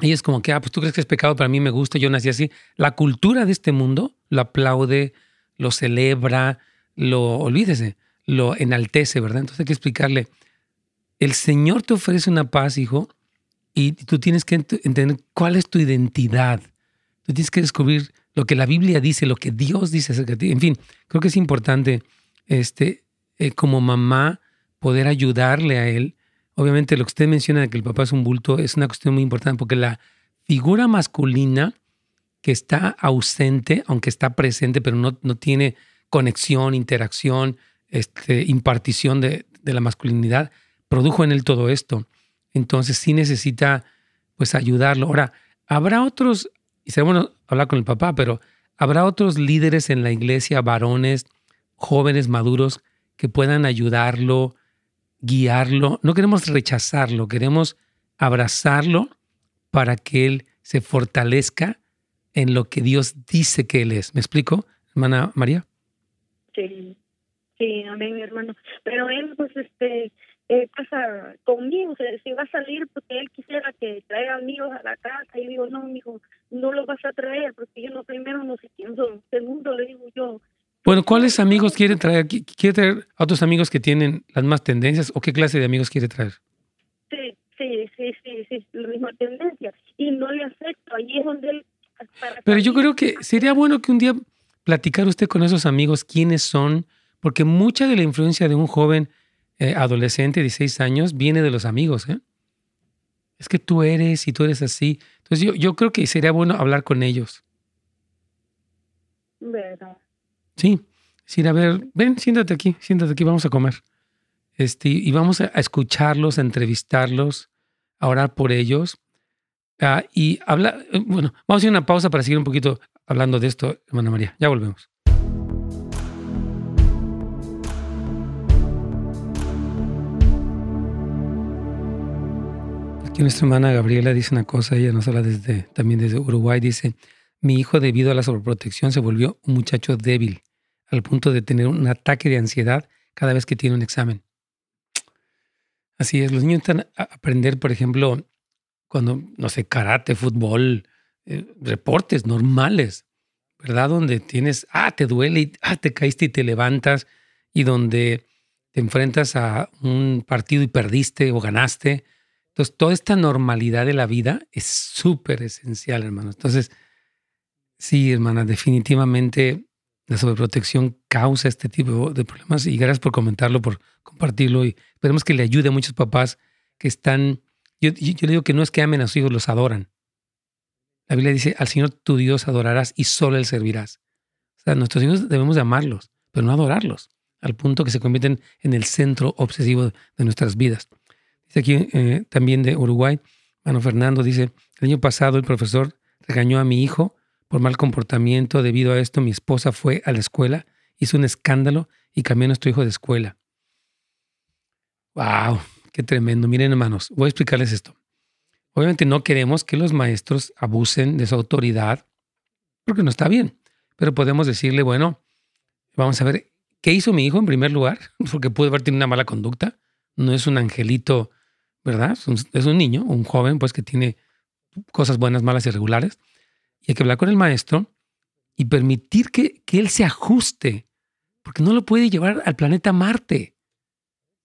ella es como que, ah, pues tú crees que es pecado, para mí me gusta, yo nací así. La cultura de este mundo lo aplaude, lo celebra, lo, olvídese, lo enaltece, ¿verdad? Entonces hay que explicarle, el Señor te ofrece una paz, hijo, y tú tienes que entender cuál es tu identidad. Tú tienes que descubrir lo que la Biblia dice, lo que Dios dice acerca de ti. En fin, creo que es importante este, eh, como mamá poder ayudarle a él. Obviamente lo que usted menciona de que el papá es un bulto es una cuestión muy importante porque la figura masculina que está ausente, aunque está presente, pero no, no tiene conexión, interacción, este, impartición de, de la masculinidad, produjo en él todo esto. Entonces sí necesita pues ayudarlo. Ahora, habrá otros, y bueno hablar con el papá, pero habrá otros líderes en la iglesia, varones, jóvenes, maduros, que puedan ayudarlo, guiarlo. No queremos rechazarlo, queremos abrazarlo para que él se fortalezca en lo que Dios dice que él es. ¿Me explico, hermana María? Sí, sí, amén, hermano. Pero él, pues, este, eh, pasa conmigo, si va a salir porque él quisiera que traiga amigos a la casa, y digo, no, amigo, no lo vas a traer porque yo no, primero no sé quién son, segundo le digo yo. Bueno, ¿cuáles amigos quiere traer? ¿Quiere traer a otros amigos que tienen las más tendencias o qué clase de amigos quiere traer? Sí, sí, sí, sí, sí, la misma tendencia. Y no le acepto, ahí es donde él... Pero yo creo que sería bueno que un día platicar usted con esos amigos quiénes son, porque mucha de la influencia de un joven eh, adolescente, 16 años, viene de los amigos. ¿eh? Es que tú eres y tú eres así. Entonces yo, yo creo que sería bueno hablar con ellos. ¿Verdad? Sí, decir, a ver, ven, siéntate aquí, siéntate aquí, vamos a comer. Este, y vamos a, escucharlos, a entrevistarlos, a orar por ellos. Ah, y hablar, eh, bueno, vamos a hacer una pausa para seguir un poquito hablando de esto, hermana María. Ya volvemos. Nuestra hermana Gabriela dice una cosa, ella nos habla desde, también desde Uruguay, dice, mi hijo debido a la sobreprotección se volvió un muchacho débil, al punto de tener un ataque de ansiedad cada vez que tiene un examen. Así es, los niños están a aprender, por ejemplo, cuando, no sé, karate, fútbol, eh, reportes normales, ¿verdad? Donde tienes, ah, te duele, y, ah, te caíste y te levantas, y donde te enfrentas a un partido y perdiste o ganaste, entonces, toda esta normalidad de la vida es súper esencial, hermano. Entonces, sí, hermana, definitivamente la sobreprotección causa este tipo de problemas y gracias por comentarlo, por compartirlo y esperemos que le ayude a muchos papás que están, yo, le digo que no es que amen a sus hijos, los adoran. La Biblia dice, al Señor tu Dios adorarás y solo Él servirás. O sea, nuestros hijos debemos de amarlos, pero no adorarlos, al punto que se convierten en el centro obsesivo de nuestras vidas. Dice aquí eh, también de Uruguay, Mano Fernando dice, el año pasado el profesor regañó a mi hijo por mal comportamiento. Debido a esto, mi esposa fue a la escuela, hizo un escándalo y cambió a nuestro hijo de escuela. ¡Wow! ¡Qué tremendo! Miren, hermanos, voy a explicarles esto. Obviamente no queremos que los maestros abusen de su autoridad, porque no está bien. Pero podemos decirle, bueno, vamos a ver, ¿qué hizo mi hijo en primer lugar? [LAUGHS] Porque puede haber tenido una mala conducta. No es un angelito ¿verdad? Es un, niño, un joven, pues que tiene cosas buenas, malas y regulares. Y hay que hablar con el maestro y permitir que, que él se ajuste, porque no lo puede llevar al planeta Marte.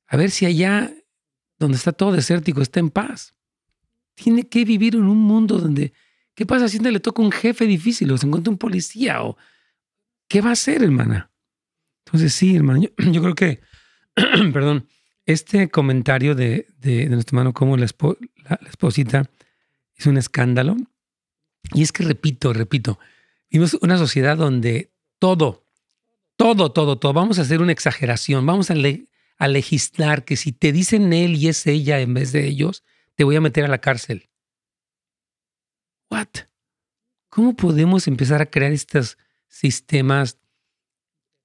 A ver si allá, donde está todo desértico, está en paz. Tiene que vivir en un mundo donde, ¿qué pasa si le toca un jefe difícil o se encuentra un policía o ¿qué va a hacer, hermana? Entonces, sí, hermano, [CLEARS THROAT] yo, creo que, [CLEARS THROAT] perdón, este comentario de, nuestro hermano como la, la, esposita es un escándalo. Y es que, repito, repito, vivimos una sociedad donde todo, todo, todo, todo, vamos a hacer una exageración, vamos a, a legislar que si te dicen él y es ella en vez de ellos, te voy a meter a la cárcel. ¿What? ¿Cómo podemos empezar a crear estos sistemas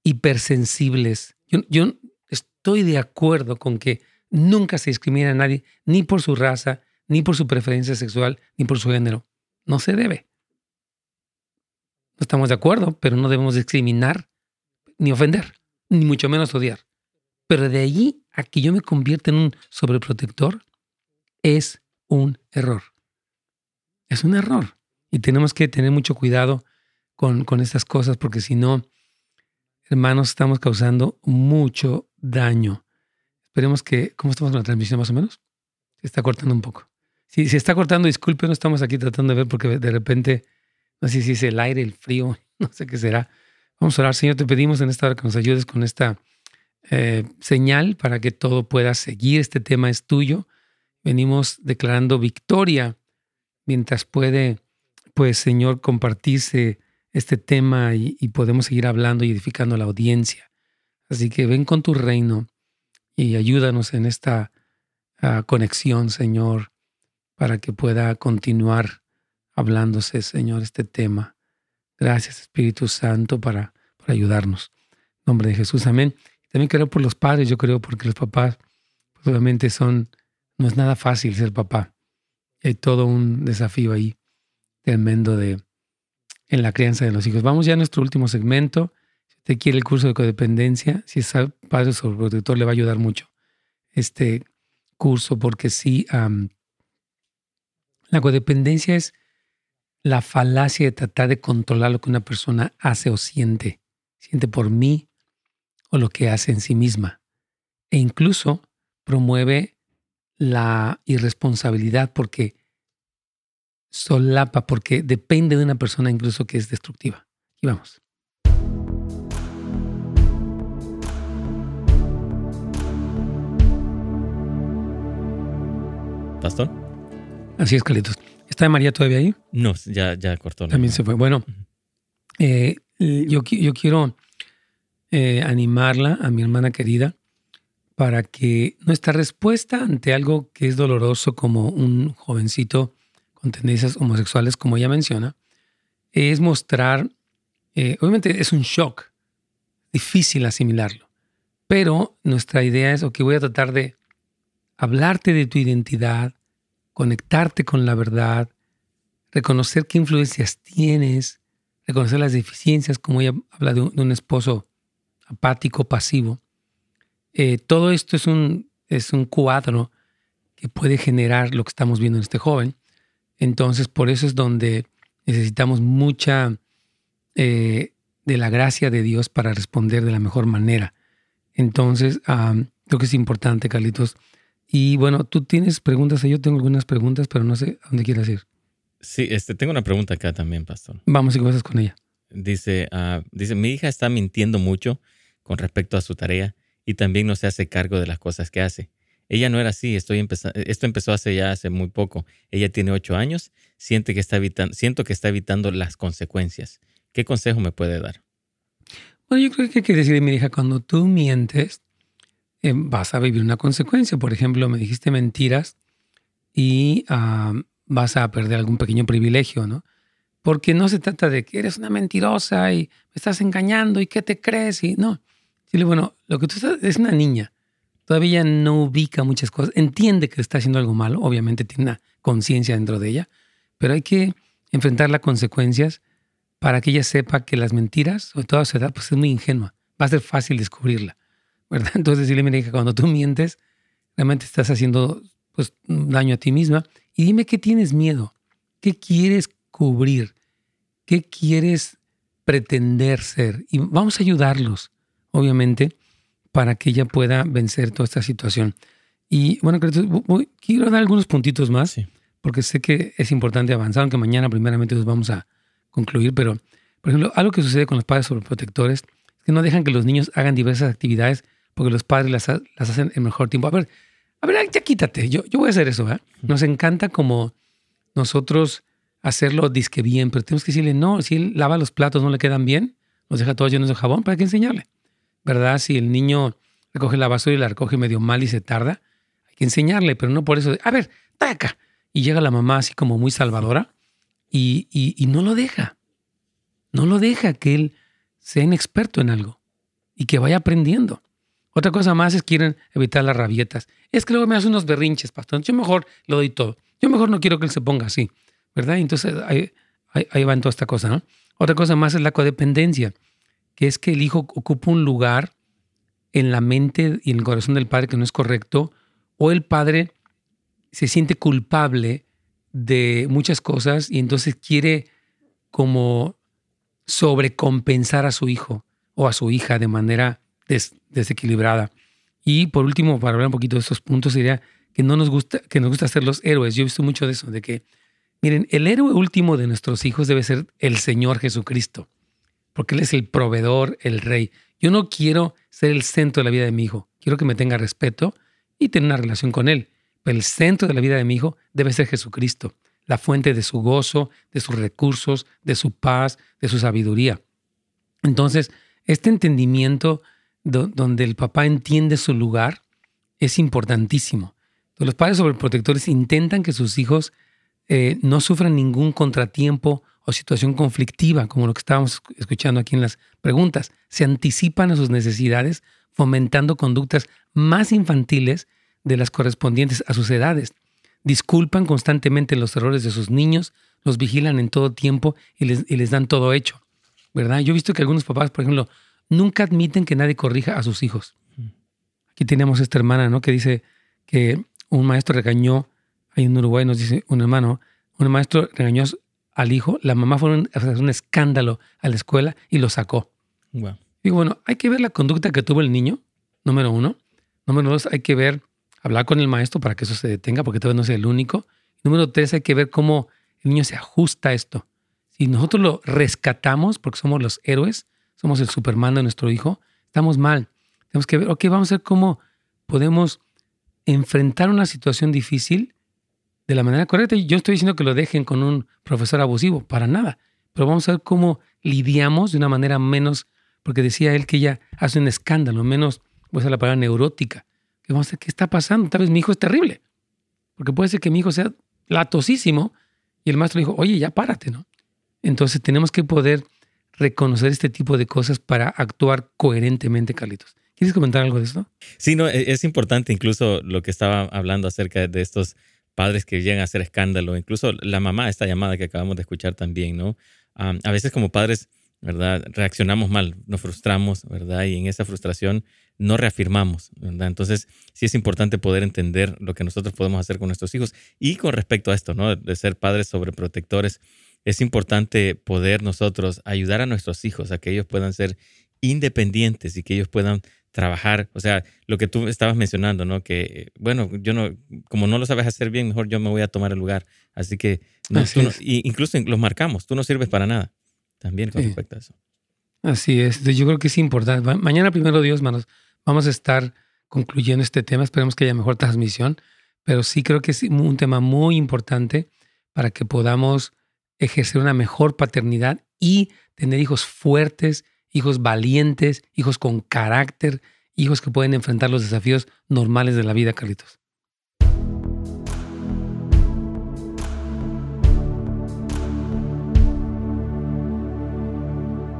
hipersensibles? Yo, yo estoy de acuerdo con que nunca se discrimina a nadie, ni por su raza, ni por su preferencia sexual, ni por su género. No se debe. No estamos de acuerdo, pero no debemos discriminar, ni ofender, ni mucho menos odiar. Pero de allí a que yo me convierta en un sobreprotector, es un error. Es un error. Y tenemos que tener mucho cuidado con, con estas cosas, porque si no, hermanos, estamos causando mucho daño. Esperemos que, ¿cómo estamos con la transmisión más o menos? Se está cortando un poco. Si se está cortando, disculpe, no estamos aquí tratando de ver porque de repente, no sé si es el aire, el frío, [LAUGHS] no sé qué será. Vamos a orar, Señor, te pedimos en esta hora que nos ayudes con esta eh, señal para que todo pueda seguir. Este tema es tuyo. Venimos declarando victoria mientras puede, pues, Señor, compartirse este tema y, podemos seguir hablando y edificando a la audiencia. Así que ven con tu reino y ayúdanos en esta ah, conexión, Señor, para que pueda continuar hablándose, Señor, este tema. Gracias, Espíritu Santo, para, para ayudarnos. En nombre de Jesús, amén. También creo por los padres, yo creo, porque los papás, pues, obviamente, son, no es nada fácil ser papá. Hay todo un desafío ahí tremendo de, en la crianza de los hijos. Vamos ya a nuestro último segmento. Usted quiere el curso de codependencia, si es padre sobreprotector, le va a ayudar mucho este curso porque sí, la codependencia es la falacia de tratar de controlar lo que una persona hace o siente. Siente por mí o lo que hace en sí misma. E incluso promueve la irresponsabilidad porque solapa, porque depende de una persona incluso que es destructiva. Y vamos. Pastor. Así es, Carlitos. ¿Está María todavía ahí? No, ya, ya cortó. También se fue. Bueno, eh, yo, yo quiero eh, animarla a mi hermana querida para que nuestra respuesta ante algo que es doloroso como un jovencito con tendencias homosexuales, como ella menciona, es mostrar, eh, obviamente es un shock, difícil asimilarlo, pero nuestra idea es, ok, voy a tratar de hablarte de tu identidad, conectarte con la verdad, reconocer qué influencias tienes, reconocer las deficiencias, como ella habla de un, esposo apático, pasivo. Eh, todo esto es un, es un cuadro que puede generar lo que estamos viendo en este joven. Entonces, por eso es donde necesitamos mucha eh, de la gracia de Dios para responder de la mejor manera. Entonces, creo que es importante, Carlitos. Y bueno, tú tienes preguntas, yo tengo algunas preguntas, pero no sé a dónde quieras ir. Sí, este, tengo una pregunta acá también, pastor. Vamos y cosas con ella. Dice, ah, dice, mi hija está mintiendo mucho con respecto a su tarea y también no se hace cargo de las cosas que hace. Ella no era así, estoy esto empezó hace ya hace muy poco. Ella tiene ocho años, siente que está evitando, siento que está evitando las consecuencias. ¿Qué consejo me puede dar? Bueno, yo creo que hay que decirle, mi hija, cuando tú mientes, eh, vas a vivir una consecuencia. Por ejemplo, me dijiste mentiras y ah, vas a perder algún pequeño privilegio, ¿no? Porque no se trata de que eres una mentirosa y me estás engañando y qué te crees y no. Dile, bueno, lo que tú estás es una niña todavía no ubica muchas cosas, entiende que está haciendo algo malo, obviamente tiene una conciencia dentro de ella, pero hay que enfrentar las consecuencias para que ella sepa que las mentiras, sobre todo a su edad, pues es muy ingenua, va a ser fácil descubrirla, ¿verdad? [LAUGHS] Entonces dile, mira, que cuando tú mientes, realmente estás haciendo pues, daño a ti misma. Y dime qué tienes miedo, qué quieres cubrir, qué quieres pretender ser y vamos a ayudarlos, obviamente, para que ella pueda vencer toda esta situación. Y bueno, quiero dar algunos puntitos más, porque sé que es importante avanzar, aunque mañana primeramente nos vamos a concluir, pero Por ejemplo, algo que sucede con los padres sobreprotectores es que no dejan que los niños hagan diversas actividades porque los padres las, las hacen en mejor tiempo. A ver, a ver, ya quítate, yo, yo voy a hacer eso. ¿verdad? Nos encanta como nosotros hacerlo disque bien, pero tenemos que decirle, no, si él lava los platos, no le quedan bien, los deja todos llenos de jabón, ¿para qué enseñarle? ¿Verdad? Si el niño recoge la basura y la recoge medio mal y se tarda, hay que enseñarle, pero no por eso, de, a ver, taca. Y llega la mamá así como muy salvadora y, y, no lo deja. No lo deja que él sea un experto en algo y que vaya aprendiendo. Otra cosa más es quieren evitar las rabietas. Es que luego me hace unos berrinches, pastor. Yo mejor lo doy todo. Yo mejor no quiero que él se ponga así. ¿verdad? Entonces ahí, ahí, va en toda esta cosa, ¿no? Otra cosa más es la codependencia, que es que el hijo ocupa un lugar en la mente y en el corazón del padre que no es correcto, o el padre se siente culpable de muchas cosas y entonces quiere como sobrecompensar a su hijo o a su hija de manera desequilibrada. Y por último, para hablar un poquito de estos puntos, diría que no nos gusta, que nos gusta ser los héroes. Yo he visto mucho de eso, de que Miren, el héroe último de nuestros hijos debe ser el Señor Jesucristo, porque Él es el proveedor, el rey. Yo no quiero ser el centro de la vida de mi hijo, quiero que me tenga respeto y tener una relación con Él. Pero el centro de la vida de mi hijo debe ser Jesucristo, la fuente de su gozo, de sus recursos, de su paz, de su sabiduría. Entonces, este entendimiento donde el papá entiende su lugar es importantísimo. Los padres sobreprotectores intentan que sus hijos eh, no sufran ningún contratiempo o situación conflictiva, como lo que estábamos escuchando aquí en las preguntas. Se anticipan a sus necesidades, fomentando conductas más infantiles de las correspondientes a sus edades. Disculpan constantemente los errores de sus niños, los vigilan en todo tiempo y les, dan todo hecho. ¿Verdad? Yo he visto que algunos papás, por ejemplo, nunca admiten que nadie corrija a sus hijos. Aquí tenemos esta hermana, ¿no? Que dice que un maestro regañó Ahí en Uruguay nos dice un hermano, un maestro regañó al hijo, la mamá fue a hacer un escándalo a la escuela y lo sacó. Digo, bueno, hay que ver la conducta que tuvo el niño, número uno. Número dos, hay que ver, hablar con el maestro para que eso se detenga, porque todavía no es el único. Número tres, hay que ver cómo el niño se ajusta a esto. Si nosotros lo rescatamos, porque somos los héroes, somos el Superman de nuestro hijo, estamos mal. Tenemos que ver, ok, vamos a ver cómo podemos enfrentar una situación difícil de la manera correcta. Yo estoy diciendo que lo dejen con un profesor abusivo, para nada. Pero vamos a ver cómo lidiamos de una manera menos, porque decía él que ella hace un escándalo, menos, voy a usar la palabra neurótica. Que vamos a ver qué está pasando. Tal vez mi hijo es terrible. Porque puede ser que mi hijo sea latosísimo y el maestro dijo, oye, ya párate, ¿no? Entonces tenemos que poder reconocer este tipo de cosas para actuar coherentemente, Carlitos. ¿Quieres comentar algo de esto? Sí, no, e-, es importante incluso lo que estaba hablando acerca de estos padres que llegan a hacer escándalo, incluso la mamá, esta llamada que acabamos de escuchar también, ¿no? a veces como padres, ¿verdad? Reaccionamos mal, nos frustramos, ¿verdad? Y en esa frustración no reafirmamos, ¿verdad? Entonces, sí es importante poder entender lo que nosotros podemos hacer con nuestros hijos. Y con respecto a esto, ¿no? De ser padres sobreprotectores, es importante poder nosotros ayudar a nuestros hijos a que ellos puedan ser independientes y que ellos puedan trabajar, o sea, lo que tú estabas mencionando, ¿no? Que, bueno, yo no, como no lo sabes hacer bien, mejor yo me voy a tomar el lugar. Así que, no, incluso los marcamos, tú no sirves para nada, también con respecto a eso. Así es, yo creo que es importante. Mañana, primero Dios, manos, vamos a estar concluyendo este tema, esperemos que haya mejor transmisión, pero sí creo que es un tema muy importante para que podamos ejercer una mejor paternidad y tener hijos fuertes hijos valientes, hijos con carácter, hijos que pueden enfrentar los desafíos normales de la vida, Carlitos.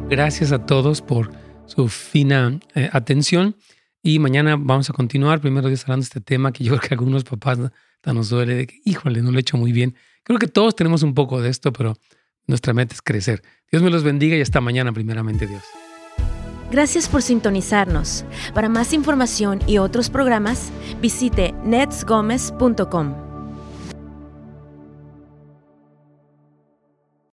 Gracias a todos por su fina eh, atención y mañana vamos a continuar. Primero Dios hablando de este tema que yo creo que a algunos papás nos duele de que, híjole, no lo he hecho muy bien. Creo que todos tenemos un poco de esto, pero nuestra meta es crecer. Dios me los bendiga y hasta mañana, primeramente Dios. Gracias por sintonizarnos. Para más información y otros programas, visite netsgomez.com.